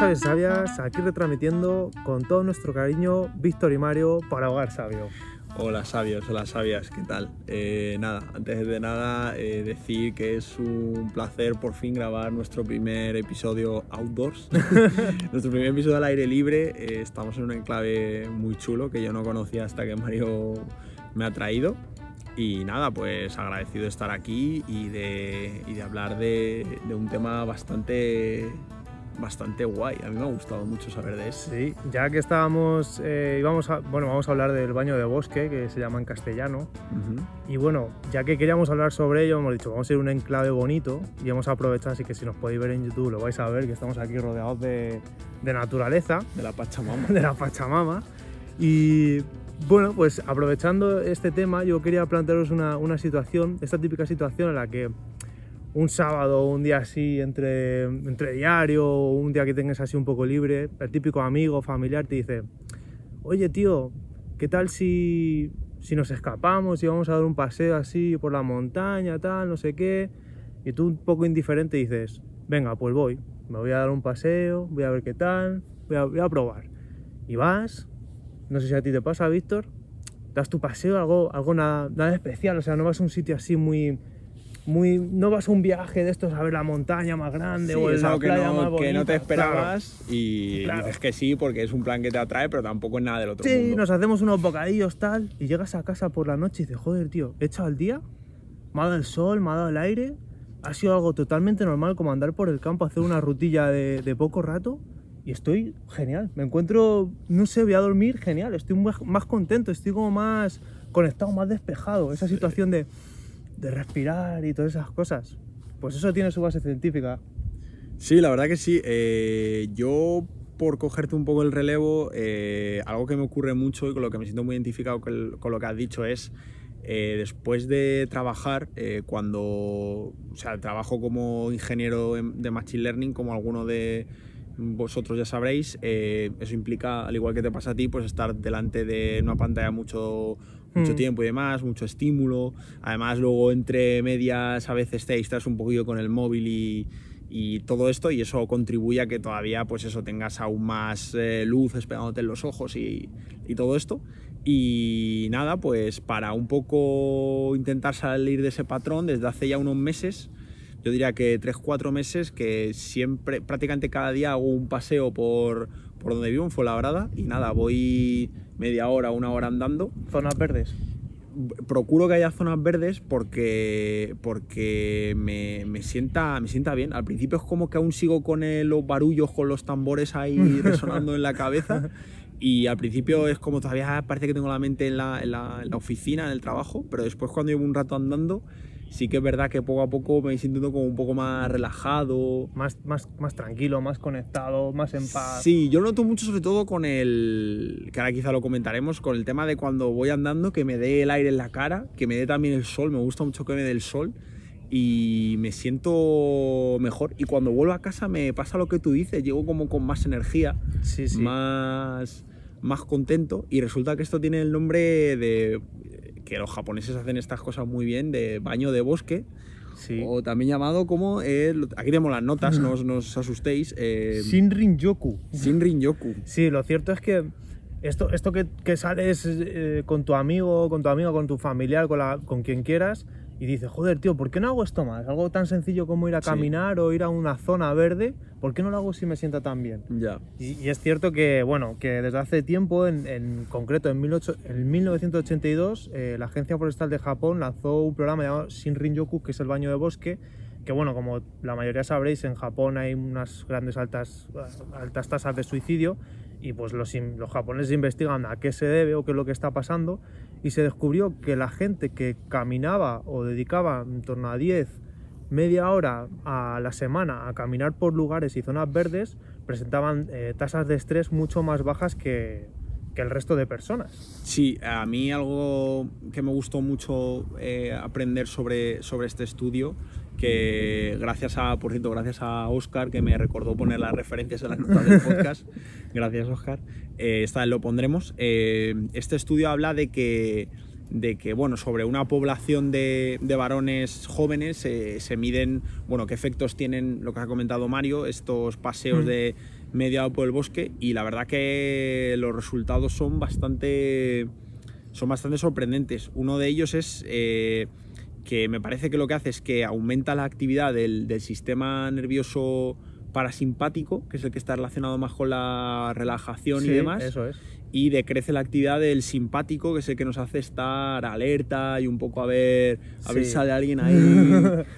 sabios y sabias, aquí retransmitiendo con todo nuestro cariño Víctor y Mario para Hogar Sabio. Hola sabios, hola sabias, ¿qué tal? Eh, nada, antes de nada eh, decir que es un placer por fin grabar nuestro primer episodio outdoors, nuestro primer episodio al aire libre. Eh, estamos en un enclave muy chulo que yo no conocía hasta que Mario me ha traído. Y nada, pues agradecido de estar aquí y de, y de hablar de un tema bastante bastante guay. A mí me ha gustado mucho saber de eso. Sí, ya que estábamos, eh, íbamos a, bueno, vamos a hablar del baño de bosque, que se llama en castellano. Y bueno, ya que queríamos hablar sobre ello, hemos dicho, vamos a ir a un enclave bonito y hemos aprovechado, así que si nos podéis ver en YouTube, lo vais a ver, que estamos aquí rodeados de, de naturaleza. De la Pachamama. De la Pachamama. Y bueno, pues aprovechando este tema, yo quería plantearos una, una situación, esta típica situación en la que un sábado un día así entre, entre diario un día que tengas así un poco libre, el típico amigo, familiar te dice, oye tío, ¿qué tal si, si nos escapamos y vamos a dar un paseo así por la montaña, tal, no sé qué? Y tú un poco indiferente dices, venga, pues voy, me voy a dar un paseo, voy a ver qué tal, voy a, voy a probar. Y vas, no sé si a ti te pasa, Víctor, das tu paseo, algo, algo nada, nada especial, o sea, no vas a un sitio así muy muy no vas a un viaje de estos a ver la montaña más grande o es la algo que playa no, más bonita. que no te esperabas Claro. y Claro. dices que sí porque es un plan que te atrae, pero tampoco es nada del otro Sí, mundo. nos hacemos unos bocadillos tal y llegas a casa por la noche y dices, joder, tío, he echado el día, me ha dado el sol, me ha dado el aire, ha sido algo totalmente normal como andar por el campo, hacer una rutilla de, de poco rato y estoy genial. Me encuentro, no sé, voy a dormir genial, estoy más, más contento, estoy como más conectado, más despejado. Esa situación de, de respirar y todas esas cosas. Pues eso tiene su base científica. Sí, la verdad que sí. Eh, yo, por cogerte un poco el relevo, eh, algo que me ocurre mucho y con lo que me siento muy identificado con, lo que has dicho es, eh, después de trabajar, cuando, o sea, trabajo como ingeniero en- de Machine Learning, como alguno de vosotros ya sabréis, eso implica, al igual que te pasa a ti, pues estar delante de una pantalla mucho, mucho Mm. tiempo y demás, mucho estímulo. Además, luego entre medias a veces te distraes un poquillo con el móvil y, y todo esto y eso contribuye a que todavía pues eso tengas aún más eh, luces pegándote en los ojos y, y todo esto y nada pues para un poco intentar salir de ese patrón desde hace ya unos meses yo diría que 3-4 meses que siempre prácticamente cada día hago un paseo por, por donde vivo en Fuenlabrada y nada voy media hora una hora andando Zonas verdes. procuro que haya zonas verdes porque, porque me, me sienta, me sienta bien. Al principio es como que aún sigo con el- los barullos, con los tambores ahí resonando en la cabeza. Y al principio es como todavía parece que tengo la mente en la, en la- en la oficina, en el trabajo, pero después cuando llevo un rato andando, sí que es verdad que poco a poco me sintiendo como un poco más relajado, Más, más, más tranquilo, más conectado, más en paz. Sí, yo noto mucho sobre todo con el, que ahora quizá lo comentaremos, con el tema de cuando voy andando, que me dé el aire en la cara, que me dé también el sol, me gusta mucho que me dé el sol y me siento mejor. Y cuando vuelvo a casa me pasa lo que tú dices, llego como con más energía, sí. sí. más, más contento y resulta que esto tiene el nombre de que los japoneses hacen estas cosas muy bien, de baño de bosque. Sí. O también llamado como, eh, aquí tenemos las notas, no os, no os asustéis. eh, Shinrin-yoku. Shinrin-yoku. Sí, lo cierto es que esto, esto que, que sales eh, con tu amigo, con tu amigo, con tu familiar, con, la, con quien quieras, y dices, joder, tío, ¿por qué no hago esto más? Algo tan sencillo como ir a Sí. caminar o ir a una zona verde, ¿por qué no lo hago si me sienta tan bien? Ya. Y, y es cierto que, bueno, que desde hace tiempo, en, en concreto en, 18 en 1982, eh, la Agencia Forestal de Japón lanzó un programa llamado Shinrin-yoku, que es el baño de bosque, que bueno, como la mayoría sabréis, en Japón hay unas grandes altas, altas tasas de suicidio y pues los, los japoneses investigan a qué se debe o qué es lo que está pasando y se descubrió que la gente que caminaba o dedicaba en torno a 10, media hora a la semana a caminar por lugares y zonas verdes presentaban eh, tasas de estrés mucho más bajas que, que el resto de personas. Sí, a mí algo que me gustó mucho eh, aprender sobre, sobre este estudio, que gracias a, por cierto, gracias a Oscar, que me recordó poner las referencias en las notas del podcast, gracias Oscar, eh, esta vez lo pondremos. Eh, este estudio habla de que, de que bueno, sobre una población de, de varones jóvenes eh, se miden bueno, qué efectos tienen, lo que ha comentado Mario, estos paseos Mm. de mediado por el bosque y la verdad que los resultados son bastante, son bastante sorprendentes. Uno de ellos es que me parece que lo que hace es que aumenta la actividad del, del sistema nervioso parasimpático, que es el que está relacionado más con la relajación y demás Eso es. y decrece la actividad del simpático, que es el que nos hace estar alerta y un poco a ver, a ver si sale alguien ahí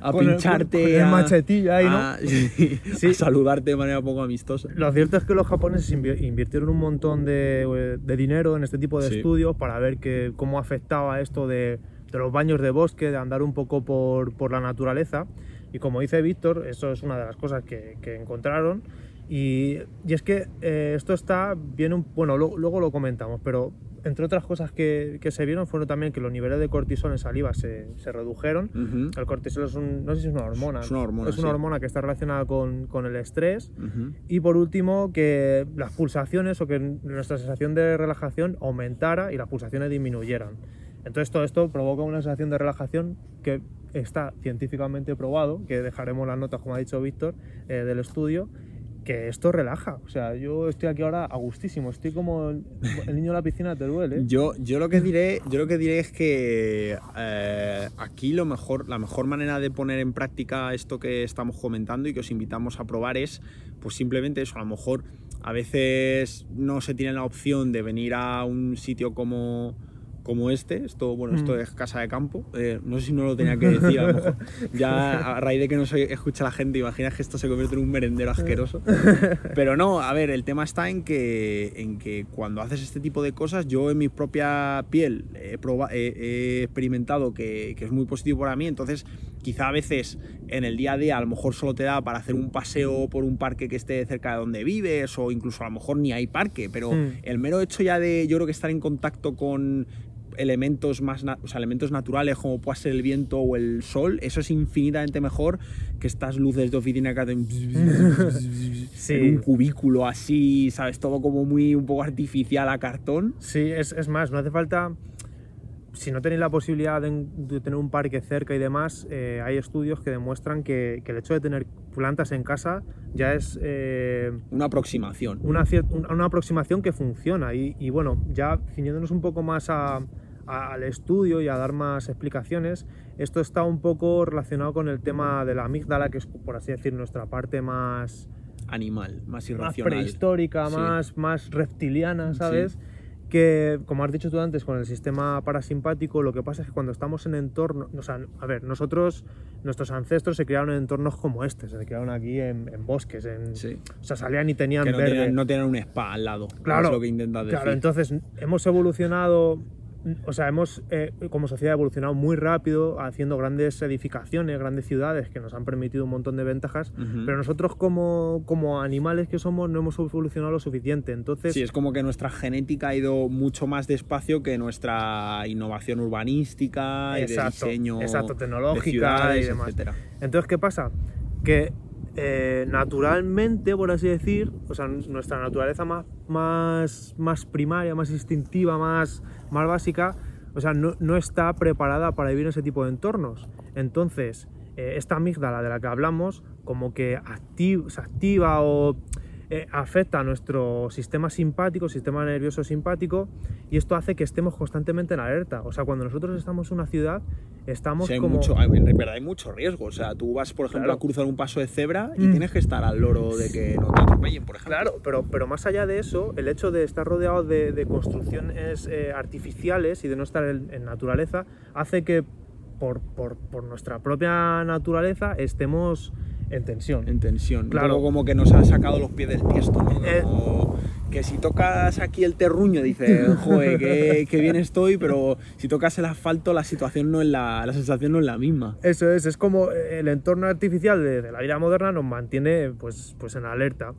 a Con el- pincharte, con el a, machetillo ahí, ¿no? a- sí, a saludarte de manera poco amistosa. Lo cierto es que los japoneses invi- invirtieron un montón de, de dinero en este tipo de estudios para ver que, cómo afectaba esto de, de los baños de bosque, de andar un poco por, por la naturaleza. Y como dice Víctor, eso es una de las cosas que, que encontraron. Y, y es que eh, esto está bien, un- bueno, lo- luego lo comentamos, pero entre otras cosas que, que se vieron fueron también que los niveles de cortisol en saliva se, se redujeron. Ujú, El cortisol es un, no sé si es una hormona. Es una hormona, Es una sí. hormona que está relacionada con, con el estrés. ujú. Y por último, que las pulsaciones o que nuestra sensación de relajación aumentara y las pulsaciones disminuyeran. Entonces todo esto provoca una sensación de relajación que está científicamente probado, que dejaremos las notas, como ha dicho Víctor, eh, del estudio, que esto relaja. O sea, yo estoy aquí ahora a gustísimo, estoy como el, niño de la piscina de Teruel, ¿eh? Yo, yo lo que diré, yo lo que diré es que eh, aquí lo mejor, la mejor manera de poner en práctica esto que estamos comentando y que os invitamos a probar es, pues simplemente eso. A lo mejor a veces no se tiene la opción de venir a un sitio como como este, esto, bueno, esto Mm. es casa de campo, eh, no sé si no lo tenía que decir, a lo mejor ya a raíz de que no se escucha la gente, imaginas que esto se convierte en un merendero asqueroso, pero no, a ver, el tema está en que, en que cuando haces este tipo de cosas, yo en mi propia piel he, proba- he- he experimentado que, que es muy positivo para mí, entonces quizá a veces en el día a día a lo mejor solo te da para hacer un paseo por un parque que esté cerca de donde vives o incluso a lo mejor ni hay parque, pero Mm. el mero hecho ya de yo creo que estar en contacto con elementos más na- o sea, elementos naturales como pueda ser el viento o el sol, eso es infinitamente mejor que estas luces de oficina que hacen Sí. en un cubículo así, sabes, todo como muy un poco artificial a cartón. Sí, es, es más, no hace falta. Si no tenéis la posibilidad de, de tener un parque cerca y demás, eh, hay estudios que demuestran que, que el hecho de tener plantas en casa ya es eh, Una aproximación. una- una aproximación que funciona. Y, y bueno, ya ciñéndonos un poco más a- a- al estudio y a dar más explicaciones, esto está un poco relacionado con el tema de la amígdala, que es, por así decir, nuestra parte más, Animal, más más irracional. prehistórica, Sí. más, más reptiliana, ¿sabes? Que, como has dicho tú antes, con el sistema parasimpático, lo que pasa es que cuando estamos en entornos, o sea, a ver, nosotros, nuestros ancestros se criaron en entornos como este, se criaron aquí en, en bosques, en, Sí. o sea, salían y tenían Que no verde. tienen, no tienen un spa al lado. Claro, es lo que intentas decir. Claro, entonces hemos evolucionado, o sea, hemos eh, como sociedad evolucionado muy rápido haciendo grandes edificaciones, grandes ciudades que nos han permitido un montón de ventajas, pero nosotros como, como animales que somos no hemos evolucionado lo suficiente. Entonces, Sí, es como que nuestra genética ha ido mucho más despacio que nuestra innovación urbanística y de Exacto, diseño exacto, de tecnológica ciudades, y demás. etcétera. Entonces, ¿qué pasa? Que eh, naturalmente, por así decir, o sea, nuestra naturaleza más, más, más primaria, más instintiva, más, más básica, o sea, no, no está preparada para vivir en ese tipo de entornos. Entonces, eh, esta amígdala de la que hablamos, como que se activa o eh, afecta a nuestro sistema simpático, sistema nervioso simpático, y esto hace que estemos constantemente en alerta. O sea, cuando nosotros estamos en una ciudad, estamos Sí, hay como... mucho, hay- en verdad hay mucho riesgo. O sea, tú vas, por ejemplo, Claro. a cruzar un paso de cebra y Mm. tienes que estar al loro de que no te atropellen, por ejemplo. Claro, pero, pero más allá de eso, el hecho de estar rodeado de, de construcciones eh, artificiales y de no estar en, en naturaleza hace que por, por- por nuestra propia naturaleza estemos en tensión. En tensión. Claro. Como que nos ha sacado los pies del tiesto, ¿no? Eh. Como que si tocas aquí el terruño, dices, joder, qué, qué bien estoy, pero si tocas el asfalto, la situación no es la, la sensación no es la misma. Eso es, es como eh, el entorno artificial de, de la vida moderna nos mantiene pues, pues en alerta.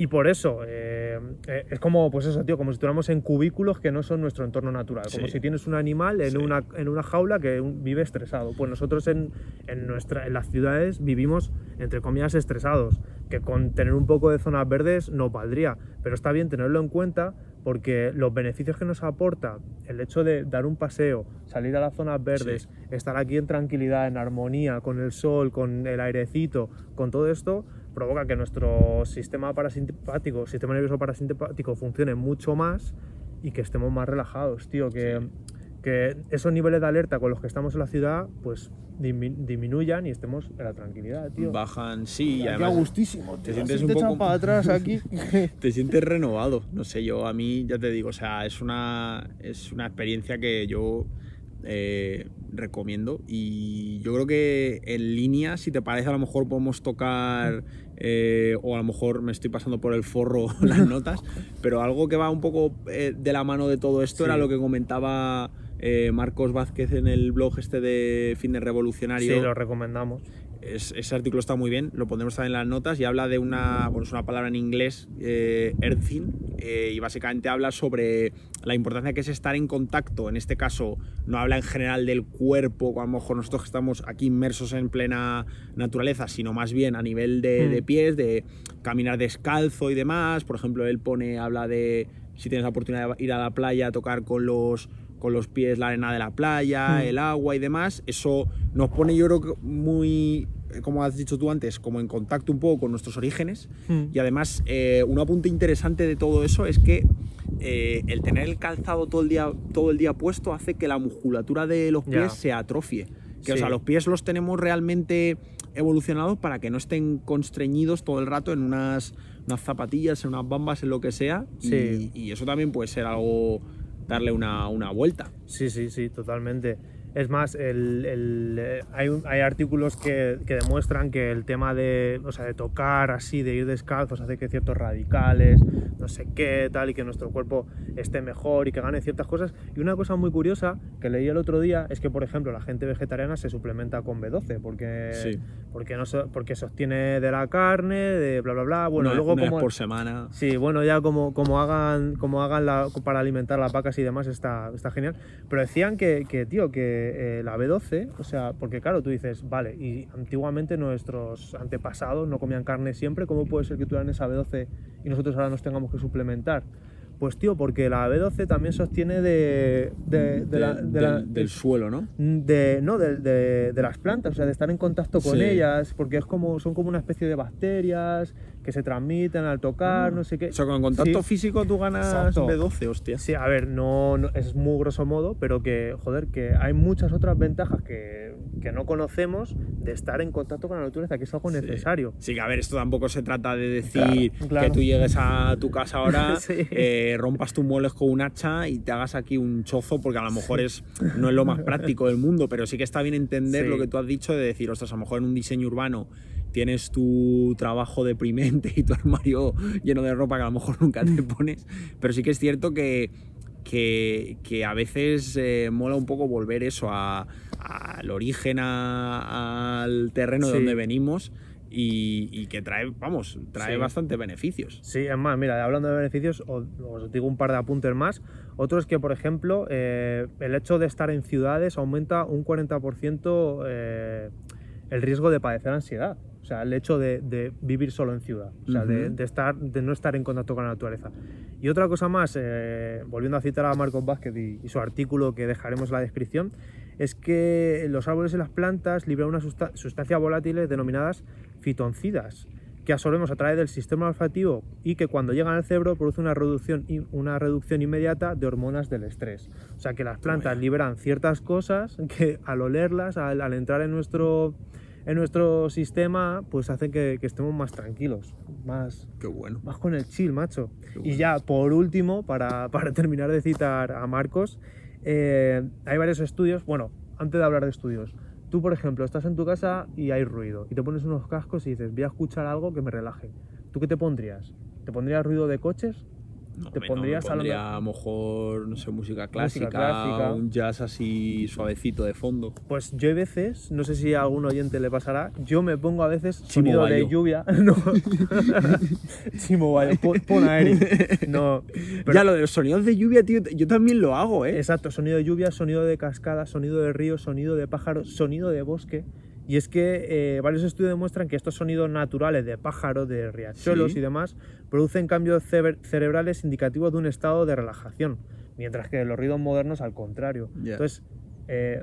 Y por eso, eh, eh, es como, pues eso, tío, como si estuviéramos en cubículos que no son nuestro entorno natural. Como Sí. si tienes un animal en, Sí. una, en una jaula que vive estresado. Pues nosotros en, en, nuestra, en las ciudades vivimos, entre comillas, estresados. Que con tener un poco de zonas verdes nos valdría. Pero está bien tenerlo en cuenta porque los beneficios que nos aporta el hecho de dar un paseo, salir a las zonas verdes, estar aquí en tranquilidad, en armonía, con el sol, con el airecito, con todo esto, provoca que nuestro sistema parasimpático, sistema nervioso parasimpático funcione mucho más y que estemos más relajados, tío, que, que esos niveles de alerta con los que estamos en la ciudad, pues dismi- disminuyan y estemos en la tranquilidad, tío. Bajan, sí, y además gustísimo, te tío. sientes Así un te echan poco- para atrás aquí. te sientes renovado. No sé, yo a mí, ya te digo, o sea, es una, es una experiencia que yo eh, recomiendo y yo creo que en línea, si te parece, a lo mejor podemos tocar eh, o a lo mejor me estoy pasando por el forro las notas, pero algo que va un poco eh, de la mano de todo esto Sí. era lo que comentaba eh, Marcos Vázquez en el blog este de Fitness Revolucionario. sí, lo recomendamos. Es- ese artículo está muy bien, lo pondremos también en las notas y habla de una, bueno, es una palabra en inglés, eh, earthing, eh, y básicamente habla sobre la importancia que es estar en contacto, en este caso no habla en general del cuerpo, a lo mejor nosotros que estamos aquí inmersos en plena naturaleza, sino más bien a nivel de, Mm. de pies, de caminar descalzo y demás, por ejemplo, él pone, habla de si tienes la oportunidad de ir a la playa a tocar con los con los pies la arena de la playa, Mm. el agua y demás, eso nos pone yo creo que muy, eh, como has dicho tú antes, como en contacto un poco con nuestros orígenes. Mm. Y además, eh, un apunte interesante de todo eso es que eh, el tener el calzado todo el, día, todo el día puesto hace que la musculatura de los pies se atrofie. Que, o Sí. sea, los pies los tenemos realmente evolucionados para que no estén constreñidos todo el rato en unas, unas zapatillas, en unas bambas, en lo que sea. Y- Sí. Y, eso también puede ser algo, darle una, una vuelta. Sí, sí, sí, totalmente. Es más, el, el, eh, hay, hay artículos que, que demuestran que el tema de, o sea, de tocar así, de ir descalzos, hace que ciertos radicales, no sé qué, tal, y que nuestro cuerpo esté mejor y que gane ciertas cosas. Y una cosa muy curiosa que leí el otro día es que, por ejemplo, la gente vegetariana se suplementa con B12 porque, Sí. porque, no porque se obtiene de la carne, de bla, bla, bla. Bueno, luego como... por semana. Sí, bueno, ya como, como hagan, como hagan la, para alimentar las vacas y demás está, está genial. Pero decían que, que, tío, que eh, la B12, o sea, porque claro, tú dices, vale, y antiguamente nuestros antepasados no comían carne siempre, ¿cómo puede ser que tuvieran esa B12 y nosotros ahora nos tengamos que suplementar? Pues tío, porque la B12 también se obtiene de, de, de la- Del- la- suelo, ¿no? de, no, de, las plantas, o sea, de estar en contacto con Sí. ellas, porque es como, son como una especie de bacterias que se transmiten al tocar, no sé qué. O sea, con contacto Sí. físico tú ganas Exacto. B12, hostia. Sí, a ver, no, no- es muy grosso modo, pero que, joder, que hay muchas otras ventajas que, que no conocemos de estar en contacto con la naturaleza, que es algo necesario. Sí, que a ver, esto tampoco se trata de decir Claro, claro. que tú llegues a tu casa ahora, Sí. eh, rompas tus muebles con un hacha y te hagas aquí un chozo, porque a lo mejor es, no es lo más práctico del mundo, pero sí que está bien entender lo que tú has dicho de decir, ostras, a lo mejor en un diseño urbano tienes tu trabajo deprimente y tu armario lleno de ropa que a lo mejor nunca te pones, pero sí que es cierto que, que, que a veces eh, mola un poco volver eso a- al origen, a- al terreno de donde venimos y, y que trae, vamos, trae Sí. bastante beneficios. Sí, es más, mira, hablando de beneficios, os, os digo un par de apuntes más. Otro es que, por ejemplo, eh, el hecho de estar en ciudades aumenta un 40% eh, el riesgo de padecer ansiedad. O sea, el hecho de, de vivir solo en ciudad. O sea, de, Ujú. de estar, de no estar en contacto con la naturaleza. Y otra cosa más, eh, volviendo a citar a Marcos Vázquez y, y su artículo que dejaremos en la descripción, es que los árboles y las plantas liberan unas susta- sustancias volátiles denominadas fitoncidas, que absorbemos a través del sistema olfativo y que cuando llegan al cerebro produce una reducción, una reducción inmediata de hormonas del estrés. O sea que las plantas liberan ciertas cosas que al olerlas, al, al entrar en nuestro, en nuestro sistema, pues hacen que, que estemos más tranquilos, más, Qué bueno. más con el chill, macho. Qué Y ya, por último, para, para terminar de citar a Marcos, eh, hay varios estudios. Bueno, antes de hablar de estudios, tú, por ejemplo, estás en tu casa y hay ruido, y te pones unos cascos y dices, voy a escuchar algo que me relaje. ¿Tú qué te pondrías? ¿Te pondrías ruido de coches? No, te me- pondrías no, a me pondría a lo mejor, no sé, música clásica, clásica. un jazz así suavecito de fondo. Pues yo hay veces, no sé si a algún oyente le pasará, yo me pongo a veces sonido de lluvia. No. Chimo Bayo, pon, a Eric. No. pero- ya, lo de los sonidos de lluvia, tío, yo también lo hago, ¿eh? Exacto, sonido de lluvia, sonido de cascada, sonido de río, sonido de pájaros, sonido de bosque. Y es que eh, varios estudios demuestran que estos sonidos naturales de pájaros, de riachuelos Sí. y demás producen cambios cerebrales indicativos de un estado de relajación, mientras que los ruidos modernos al contrario. Ya. Entonces, eh,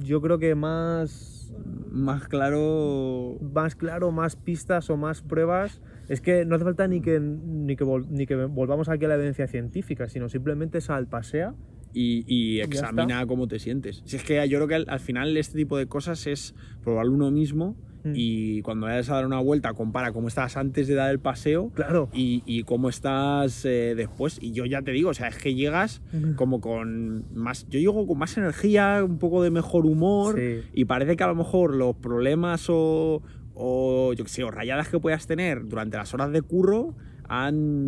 yo creo que más, más claro. Más claro, más pistas o más pruebas. Es que no hace falta ni que, ni que, ni que volvamos aquí a la evidencia científica, sino simplemente sal, pasea y, y examina cómo te sientes. Si es que yo creo que al, final este tipo de cosas es probarlo uno mismo mm. y cuando vayas a dar una vuelta compara cómo estás antes de dar el paseo claro. y, y cómo estás eh, después. Y yo ya te digo, o sea, es que llegas como con más, yo llego con más energía, un poco de mejor humor y parece que a lo mejor los problemas o, o yo qué sé, o rayadas que puedas tener durante las horas de curro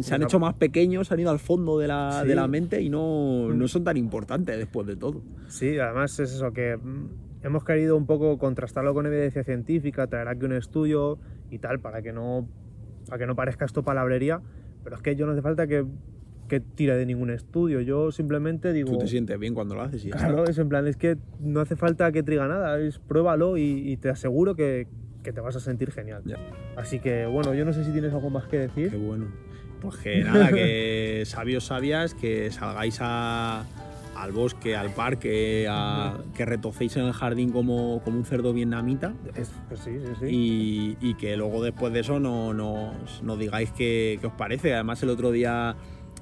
se han hecho más pequeños, han ido al fondo de la, de la mente y no, mm. no, son tan importantes después de todo. Sí, además es eso, que mm, hemos querido un poco contrastarlo con evidencia científica, traer aquí un estudio y tal, para que no, para que no parezca esto palabrería, pero es que yo no hace falta que, que tire de ningún estudio, yo simplemente digo... Tú te sientes bien cuando lo haces y Claro, es en plan, es que no hace falta que triga nada, es pruébalo y te aseguro que, que te vas a sentir genial. Así que bueno, yo no sé si tienes algo más que decir. Qué bueno. Pues que nada, que sabios, sabias, que salgáis a, al bosque, al parque, a, que retocéis en el jardín como, como un cerdo vietnamita. pues sí, sí, sí. Y, y, que luego después de eso no, nos, digáis qué, qué os parece. Además el otro día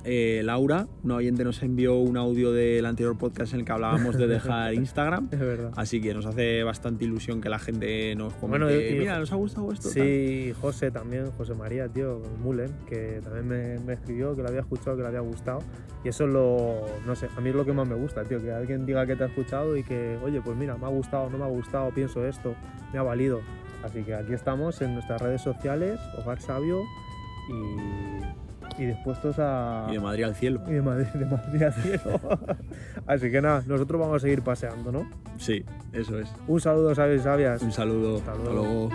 eh, Laura, una oyente, nos envió un audio del anterior podcast en el que hablábamos de dejar Instagram. es verdad. Así que nos hace bastante ilusión que la gente nos comente. Bueno, Mira, ¿nos ha gustado esto? Sí, José también, José María, tío, Mullen, que también me, escribió que lo había escuchado, que le había gustado. Y eso es lo, no sé, a mí es lo que más me gusta, tío, que alguien diga que te ha escuchado y que, oye, pues mira, me ha gustado, no me ha gustado, pienso esto, me ha valido. Así que aquí estamos en nuestras redes sociales, Hogar Sabio, y y dispuestos a... Y de Madrid al cielo. Y de Madrid, de Madrid al cielo. Así que nada, nosotros vamos a seguir paseando, ¿no? Sí, eso es. Un saludo, sabios y sabias. Un saludo. Hasta luego.